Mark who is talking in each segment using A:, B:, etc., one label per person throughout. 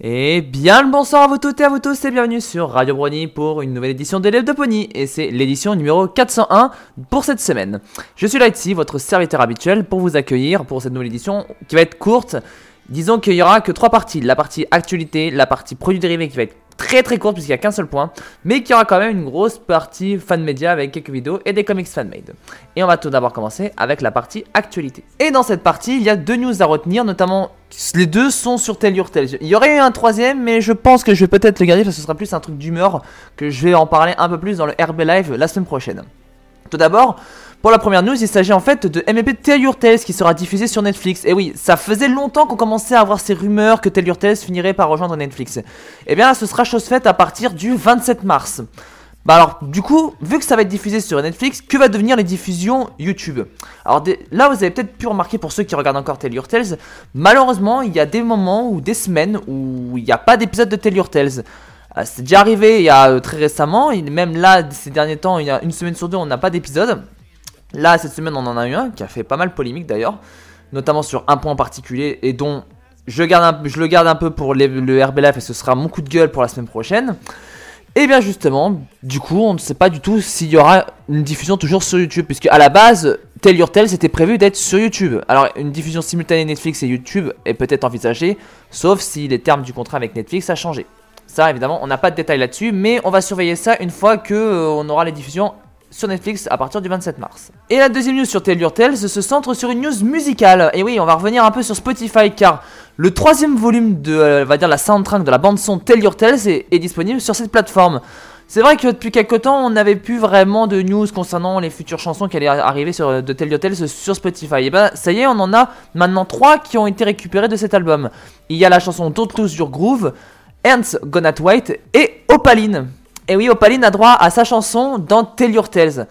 A: Et bien le bonsoir à vous toutes et à vous tous et bienvenue sur Radio Brony pour une nouvelle édition d'élèves de Pony et c'est l'édition numéro 401 pour cette semaine. Je suis Lighty, votre serviteur habituel pour vous accueillir pour cette nouvelle édition qui va être courte. Disons qu'il y aura que trois parties, la partie actualité, la partie produits dérivés qui va être très très courte puisqu'il n'y a qu'un seul point, mais qui aura quand même une grosse partie fan média avec quelques vidéos et des comics fan-made. Et on va tout d'abord commencer avec la partie actualité. Et dans cette partie, il y a deux news à retenir, notamment les deux sont sur Tales. Il y aurait eu un troisième, mais je pense que je vais peut-être le garder parce que ce sera plus un truc d'humeur que je vais en parler un peu plus dans le RB Live la semaine prochaine. Tout d'abord, pour la première news, il s'agit en fait de MMP Tell Your Tales qui sera diffusé sur Netflix. Et oui, ça faisait longtemps qu'on commençait à avoir ces rumeurs que Tell Your Tales finirait par rejoindre Netflix. Et bien là, ce sera chose faite à partir du 27 mars. Bah alors, du coup, vu que ça va être diffusé sur Netflix, que va devenir les diffusions YouTube? Alors là, vous avez peut-être pu remarquer pour ceux qui regardent encore Tell Your Tales, malheureusement, il y a des moments ou des semaines où il n'y a pas d'épisode de Tell Your Tales. Euh, c'est déjà arrivé il y a euh, très récemment, même là, ces derniers temps, il y a une semaine sur deux, on n'a pas d'épisode. Là, cette semaine, on en a eu un qui a fait pas mal polémique d'ailleurs, notamment sur un point en particulier et dont je, garde je le garde un peu pour le RBLF et ce sera mon coup de gueule pour la semaine prochaine. Et bien justement, du coup, on ne sait pas du tout s'il y aura une diffusion toujours sur YouTube, puisque à la base, Tell Your Tale c'était prévu d'être sur YouTube. Alors une diffusion simultanée Netflix et YouTube est peut-être envisagée, sauf si les termes du contrat avec Netflix a changé. Ça, évidemment, on n'a pas de détails là-dessus, mais on va surveiller ça une fois que euh, on aura les diffusions sur Netflix à partir du 27 mars. Et la deuxième news sur Tell Your Tales se centre sur une news musicale. Et oui, on va revenir un peu sur Spotify car le troisième volume de, euh, la soundtrack de la bande son Tell Your Tales est, disponible sur cette plateforme. C'est vrai que depuis quelques temps, on n'avait plus vraiment de news concernant les futures chansons qui allaient arriver de Tell Your Tales sur Spotify. Et ben, ça y est, on en a maintenant trois qui ont été récupérées de cet album. Il y a la chanson Don't Lose Your Groove, Ernst Gonat White et Opaline. Et oui, Opaline a droit à sa chanson dans Tell Your Tales.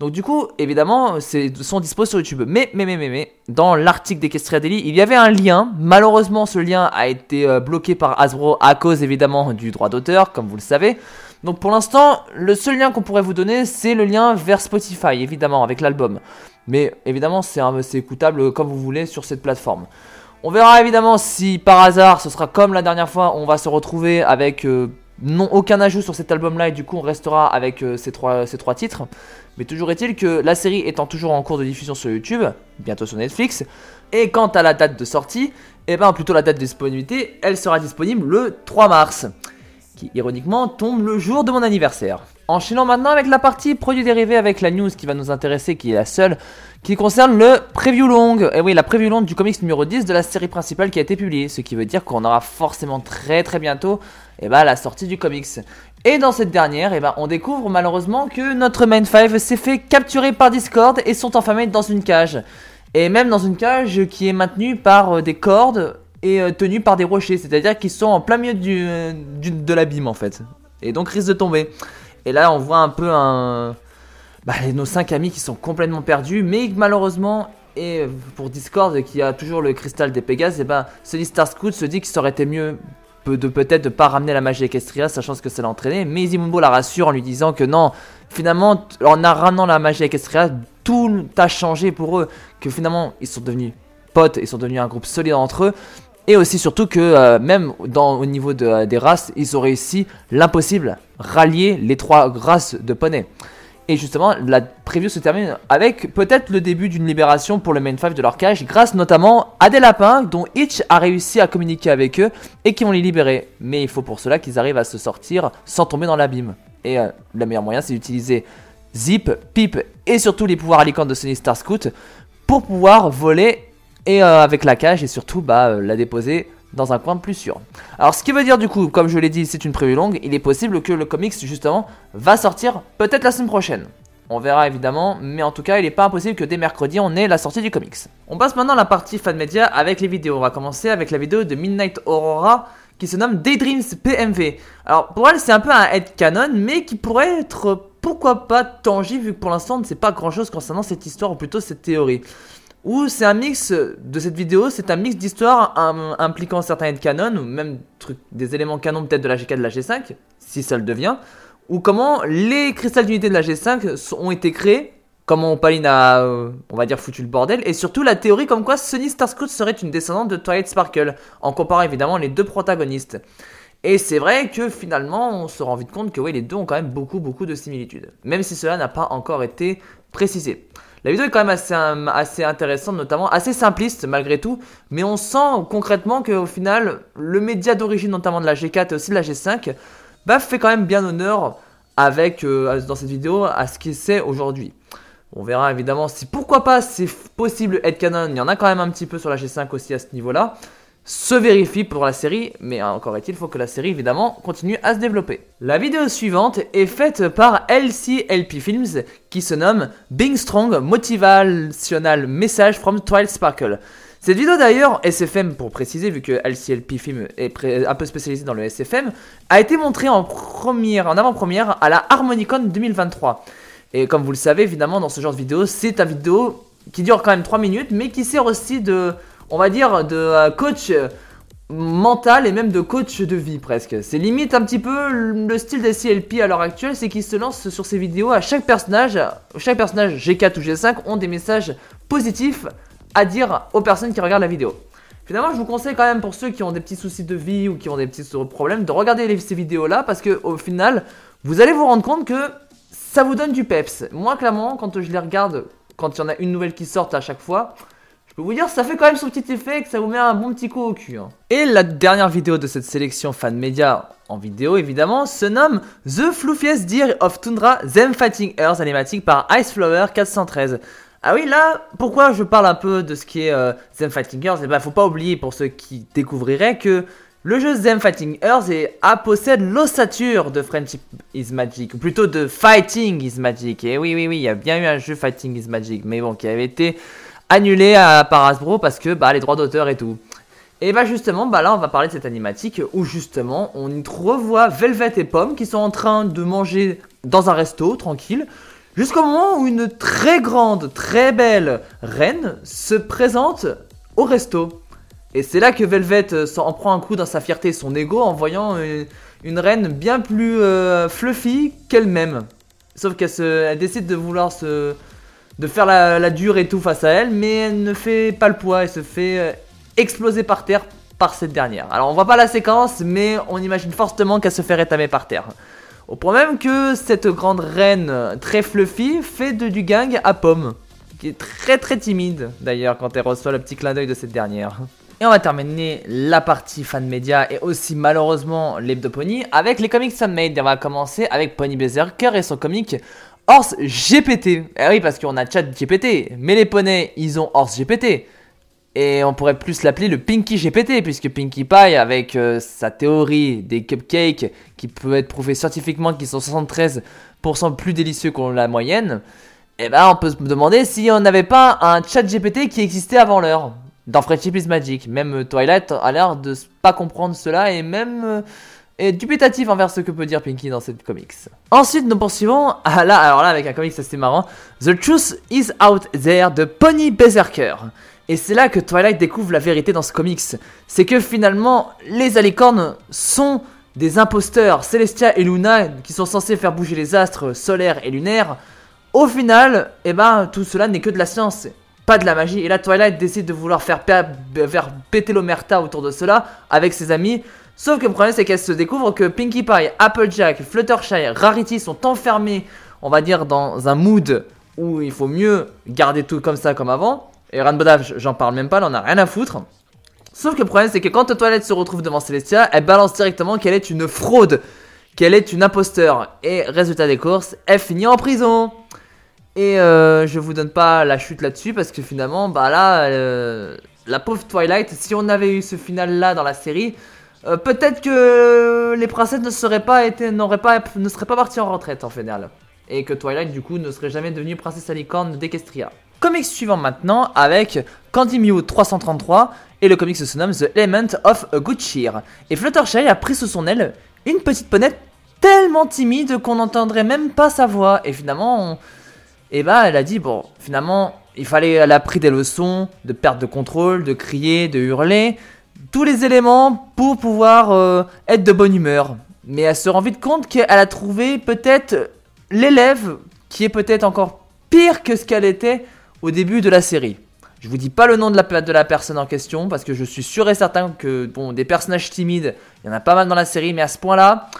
A: Donc du coup, évidemment, c'est sont dispo sur YouTube. Mais, mais, mais, mais, mais, dans l'article d'Equestria Daily, il y avait un lien. Malheureusement, ce lien a été euh, bloqué par Hasbro à cause évidemment du droit d'auteur, comme vous le savez. Donc pour l'instant, le seul lien qu'on pourrait vous donner, c'est le lien vers Spotify, évidemment, avec l'album. Mais évidemment, c'est écoutable comme vous voulez sur cette plateforme. On verra évidemment si par hasard, ce sera comme la dernière fois, on va se retrouver avec... Euh, non aucun ajout sur cet album là et du coup on restera avec euh, ces, trois, ces trois titres. Mais toujours est-il que la série étant toujours en cours de diffusion sur YouTube, bientôt sur Netflix, et quant à la date de sortie, et eh ben plutôt la date de disponibilité, elle sera disponible le 3 mars, qui ironiquement tombe le jour de mon anniversaire. Enchaînons maintenant avec la partie produits dérivés avec la news qui va nous intéresser, qui est la seule, qui concerne le preview long. Et oui, la preview long du comics numéro 10 de la série principale qui a été publiée, ce qui veut dire qu'on aura forcément très très bientôt eh ben, la sortie du comics. Et dans cette dernière, eh ben, on découvre malheureusement que notre Main 5 s'est fait capturer par Discord et sont enfermés dans une cage. Et même dans une cage qui est maintenue par euh, des cordes et euh, tenue par des rochers, c'est-à-dire qu'ils sont en plein milieu du, de l'abîme en fait. Et donc risquent de tomber. Et là on voit un peu un... Bah, nos cinq amis qui sont complètement perdus, mais malheureusement, et pour Discord qui a toujours le cristal des Pégases, et ben Star Starscoot se dit qu'il aurait été mieux de peut-être ne pas ramener la magie Equestria, sachant ce que ça l'entraîner. Mais Izimumbo la rassure en lui disant que non, finalement, en ramenant la magie Equestria, tout a changé pour eux. Que finalement, ils sont devenus potes, ils sont devenus un groupe solide entre eux. Et aussi surtout que euh, même dans, au niveau de, des races, ils ont réussi l'impossible, rallier les trois races de poney. Et justement, la preview se termine avec peut-être le début d'une libération pour le main 5 de leur cage, grâce notamment à des lapins dont Hitch a réussi à communiquer avec eux et qui vont les libérer. Mais il faut pour cela qu'ils arrivent à se sortir sans tomber dans l'abîme. Et euh, le meilleur moyen, c'est d'utiliser Zip, Pip et surtout les pouvoirs à de Sony Star Scout pour pouvoir voler et euh, avec la cage et surtout bah, euh, la déposer dans un coin plus sûr. Alors ce qui veut dire du coup, comme je l'ai dit, c'est une prévue longue, il est possible que le comics justement va sortir peut-être la semaine prochaine. On verra évidemment, mais en tout cas, il n'est pas impossible que dès mercredi, on ait la sortie du comics. On passe maintenant à la partie fan média avec les vidéos. On va commencer avec la vidéo de Midnight Aurora qui se nomme Daydreams PMV. Alors pour elle, c'est un peu un head canon, mais qui pourrait être pourquoi pas tangible vu que pour l'instant, on ne sait pas grand chose concernant cette histoire ou plutôt cette théorie où c'est un mix de cette vidéo, c'est un mix d'histoires impliquant certains canon ou même des éléments canon peut-être de la G4 de la G5, si ça le devient, ou comment les cristals d'unité de la G5 ont été créés comment Opaline a, euh, on va dire, foutu le bordel, et surtout la théorie comme quoi Sunny Starscoot serait une descendante de Twilight Sparkle, en comparant évidemment les deux protagonistes. Et c'est vrai que finalement, on se rend vite compte que oui, les deux ont quand même beaucoup, beaucoup de similitudes, même si cela n'a pas encore été précisé. La vidéo est quand même assez, assez intéressante, notamment assez simpliste malgré tout, mais on sent concrètement qu'au final, le média d'origine, notamment de la G4 et aussi de la G5, bah, fait quand même bien honneur avec, euh, dans cette vidéo à ce qu'il c'est aujourd'hui. On verra évidemment si pourquoi pas c'est possible headcanon, il y en a quand même un petit peu sur la G5 aussi à ce niveau-là se vérifie pour la série, mais encore est-il, faut que la série évidemment continue à se développer. La vidéo suivante est faite par LCLP Films qui se nomme Being Strong Motivational Message from Twilight Sparkle. Cette vidéo d'ailleurs, SFM pour préciser, vu que LCLP Film est un peu spécialisé dans le SFM, a été montrée en première, en avant-première à la Harmonicon 2023. Et comme vous le savez, évidemment, dans ce genre de vidéo, c'est un vidéo qui dure quand même 3 minutes, mais qui sert aussi de on va dire, de euh, coach mental et même de coach de vie presque. C'est limite un petit peu le style des CLP à l'heure actuelle, c'est qu'il se lance sur ses vidéos à chaque personnage, chaque personnage G4 ou G5 ont des messages positifs à dire aux personnes qui regardent la vidéo. Finalement, je vous conseille quand même pour ceux qui ont des petits soucis de vie ou qui ont des petits problèmes de regarder ces vidéos là parce que au final, vous allez vous rendre compte que ça vous donne du peps. Moi, clairement, quand je les regarde, quand il y en a une nouvelle qui sort à chaque fois, peux vous dire, ça fait quand même son petit effet que ça vous met un bon petit coup au cul. Hein. Et la dernière vidéo de cette sélection fan média en vidéo évidemment se nomme The Fluffiest Deer of Tundra Them Fighting Earth animatique par Iceflower 413. Ah oui, là, pourquoi je parle un peu de ce qui est euh, Fighting Earth? Eh ben, faut pas oublier pour ceux qui découvriraient que le jeu Them Fighting Earth est, a possède l'ossature de Friendship is Magic, ou plutôt de Fighting is Magic. Et oui, oui, oui, il y a bien eu un jeu Fighting is Magic, mais bon, qui avait été annulé à, par Hasbro parce que bah, les droits d'auteur et tout. Et bah justement, bah là on va parler de cette animatique où justement on y revoit Velvet et Pomme qui sont en train de manger dans un resto tranquille jusqu'au moment où une très grande, très belle reine se présente au resto. Et c'est là que Velvet euh, en prend un coup dans sa fierté et son ego en voyant une, reine bien plus euh, fluffy qu'elle-même. Sauf qu'elle décide de vouloir se, de faire la, dure et tout face à elle, mais elle ne fait pas le poids et se fait euh, exploser par terre par cette dernière. Alors on voit pas la séquence, mais on imagine fortement qu'elle se fait rétamer par terre. Au point même que cette grande reine très fluffy fait de, du gang à Pomme, qui est très très timide d'ailleurs quand elle reçoit le petit clin d'œil de cette dernière. Et on va terminer la partie fan média et aussi malheureusement l'hebdo pony avec les comics made. On va commencer avec Pony Berserker et son comic Horse GPT. Eh oui, parce qu'on a Chat GPT, mais les poneys, ils ont Horse GPT. Et on pourrait plus l'appeler le Pinky GPT, puisque Pinkie Pie, avec euh, sa théorie des cupcakes, qui peut être prouvé scientifiquement qu'ils sont 73% plus délicieux que la moyenne, eh ben on peut se demander si on n'avait pas un chat GPT qui existait avant l'heure. Dans Friendship is Magic. Même Twilight a l'air de pas comprendre cela et même euh, est dubitatif envers ce que peut dire Pinky dans cette comics. Ensuite, nous poursuivons, ah là, alors là, avec un comics assez marrant, The Truth is Out There de Pony Berserker. Et c'est là que Twilight découvre la vérité dans ce comics. C'est que finalement, les alicornes sont des imposteurs. Celestia et Luna, qui sont censés faire bouger les astres solaires et lunaires, au final, eh ben, tout cela n'est que de la science, pas de la magie. Et là, Twilight décide de vouloir faire, faire péter l'omerta autour de cela avec ses amis Sauf que le problème, c'est qu'elle se découvre que Pinkie Pie, Applejack, Fluttershy, Rarity sont enfermés, on va dire, dans un mood où il faut mieux garder tout comme ça, comme avant. Et Rainbow Dash, j'en parle même pas, on a rien à foutre. Sauf que le problème, c'est que quand Toilette se retrouve devant Celestia, elle balance directement qu'elle est une fraude, qu'elle est une imposteur. Et résultat des courses, elle finit en prison. Et euh, je vous donne pas la chute là-dessus parce que finalement, bah là, euh, la pauvre Twilight, si on avait eu ce final là dans la série, euh, peut-être que les princesses ne seraient pas ne seraient pas parties en retraite en final. Et que Twilight du coup ne serait jamais devenue princesse à licorne d'Equestria. Comics suivant maintenant avec Candy Mew 333 et le comics se nomme The Element of a Good Cheer. Et Fluttershy a pris sous son aile une petite ponette tellement timide qu'on n'entendrait même pas sa voix. Et finalement, eh ben, elle a dit bon, finalement, il fallait, elle a pris des leçons de perte de contrôle, de crier, de hurler tous les éléments pour pouvoir euh, être de bonne humeur. Mais elle se rend vite compte qu'elle a trouvé peut-être l'élève qui est peut-être encore pire que ce qu'elle était au début de la série. Je vous dis pas le nom de la, personne en question parce que je suis sûr et certain que bon, des personnages timides, il y en a pas mal dans la série, mais à ce point-là,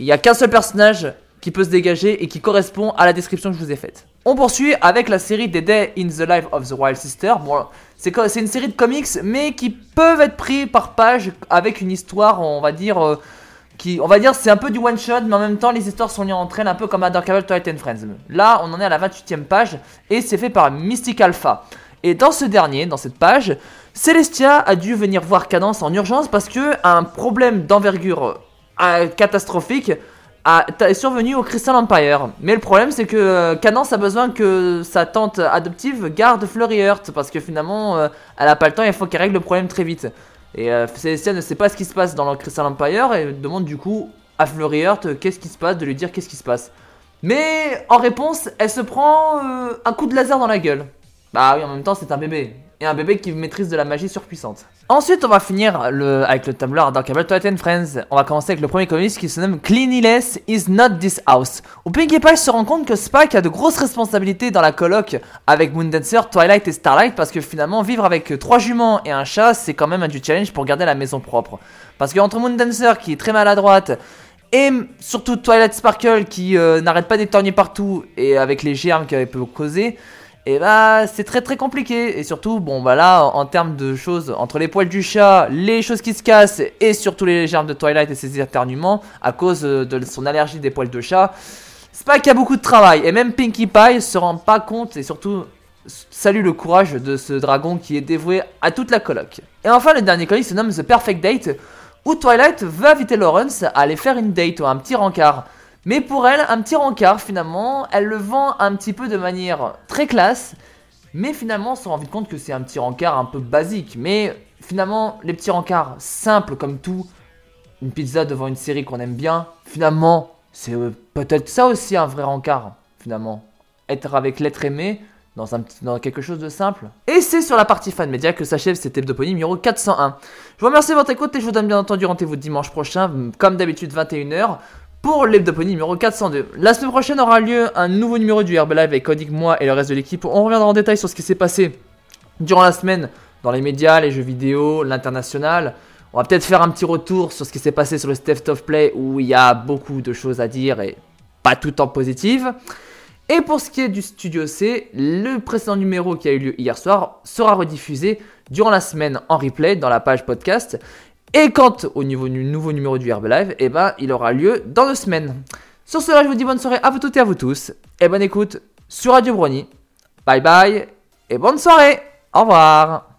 A: il y a qu'un seul personnage qui peut se dégager et qui correspond à la description que je vous ai faite. On poursuit avec la série des Day in the Life of the Wild Sister. Bon, c'est une série de comics, mais qui peuvent être pris par page avec une histoire, on va dire, euh, qui, on va dire, c'est un peu du one shot, mais en même temps, les histoires sont liées entre elles, un peu comme à Dark and Friends. Là, on en est à la 28e page et c'est fait par Mystic Alpha. Et dans ce dernier, dans cette page, Celestia a dû venir voir Cadence en urgence parce que un problème d'envergure euh, catastrophique est survenu au Crystal Empire. Mais le problème, c'est que euh, Cadence a besoin que sa tante adoptive garde Flurry Heart parce que finalement, euh, elle a pas le temps et il faut qu'elle règle le problème très vite. Et Celestia ne sait pas ce qui se passe dans le Crystal Empire et demande du coup à Flurry Heart qu'est-ce qui se passe, de lui dire qu'est-ce qui se passe. Mais en réponse, elle se prend un coup de laser dans la gueule. Bah oui, en même temps, c'est un bébé. Et un bébé qui maîtrise de la magie surpuissante. Ensuite, on va finir le, avec le tumblr Darkable Twilight Friends. On va commencer avec le premier comics qui se nomme Cleanliness is not this house. Où Pinkie Pie se rend compte que Spike a de grosses responsabilités dans la coloc avec Moondancer, Twilight et Starlight parce que finalement, vivre avec trois juments et un chat, c'est quand même un du challenge pour garder la maison propre. Parce que entre Moondancer qui est très maladroite et surtout Twilight Sparkle qui euh, n'arrête pas d'étorgner partout et avec les germes qu'elle peut causer, et bah c'est très très compliqué. Et surtout, bon bah là, en, termes de choses, entre les poils du chat, les choses qui se cassent, et surtout les germes de Twilight et ses éternuements, à cause de son allergie des poils de chat, c'est pas qu'il y a beaucoup de travail. Et même Pinkie Pie se rend pas compte, et surtout salue le courage de ce dragon qui est dévoué à toute la coloc. Et enfin, le dernier colis se nomme The Perfect Date, où Twilight veut inviter Lawrence à aller faire une date ou un petit rencard. Mais pour elle, un petit rencard, finalement, elle le vend un petit peu de manière très classe. Mais finalement, on se rend vite compte que c'est un petit rencard un peu basique. Mais finalement, les petits rencards simples comme tout, une pizza devant une série qu'on aime bien, finalement, c'est euh, peut-être ça aussi un vrai rencard, finalement. Être avec l'être aimé dans, un petit, dans quelque chose de simple. Et c'est sur la partie fan média que s'achève cet hebdopony numéro 401. Je vous remercie de votre écoute et je vous donne bien entendu rendez-vous dimanche prochain, comme d'habitude 21h, pour l'hebdoponie numéro 402. La semaine prochaine aura lieu un nouveau numéro du Herbalife avec Codic, moi et le reste de l'équipe. On reviendra en détail sur ce qui s'est passé durant la semaine dans les médias, les jeux vidéo, l'international. On va peut-être faire un petit retour sur ce qui s'est passé sur le State of Play où il y a beaucoup de choses à dire et pas tout en positive. Et pour ce qui est du Studio C, le précédent numéro qui a eu lieu hier soir sera rediffusé durant la semaine en replay dans la page podcast. Et quant au niveau du nouveau numéro du Herbalife, eh ben, il aura lieu dans deux semaines. Sur cela, je vous dis bonne soirée à vous toutes et à vous tous. Et bonne écoute sur Radio Brony. Bye bye et bonne soirée. Au revoir.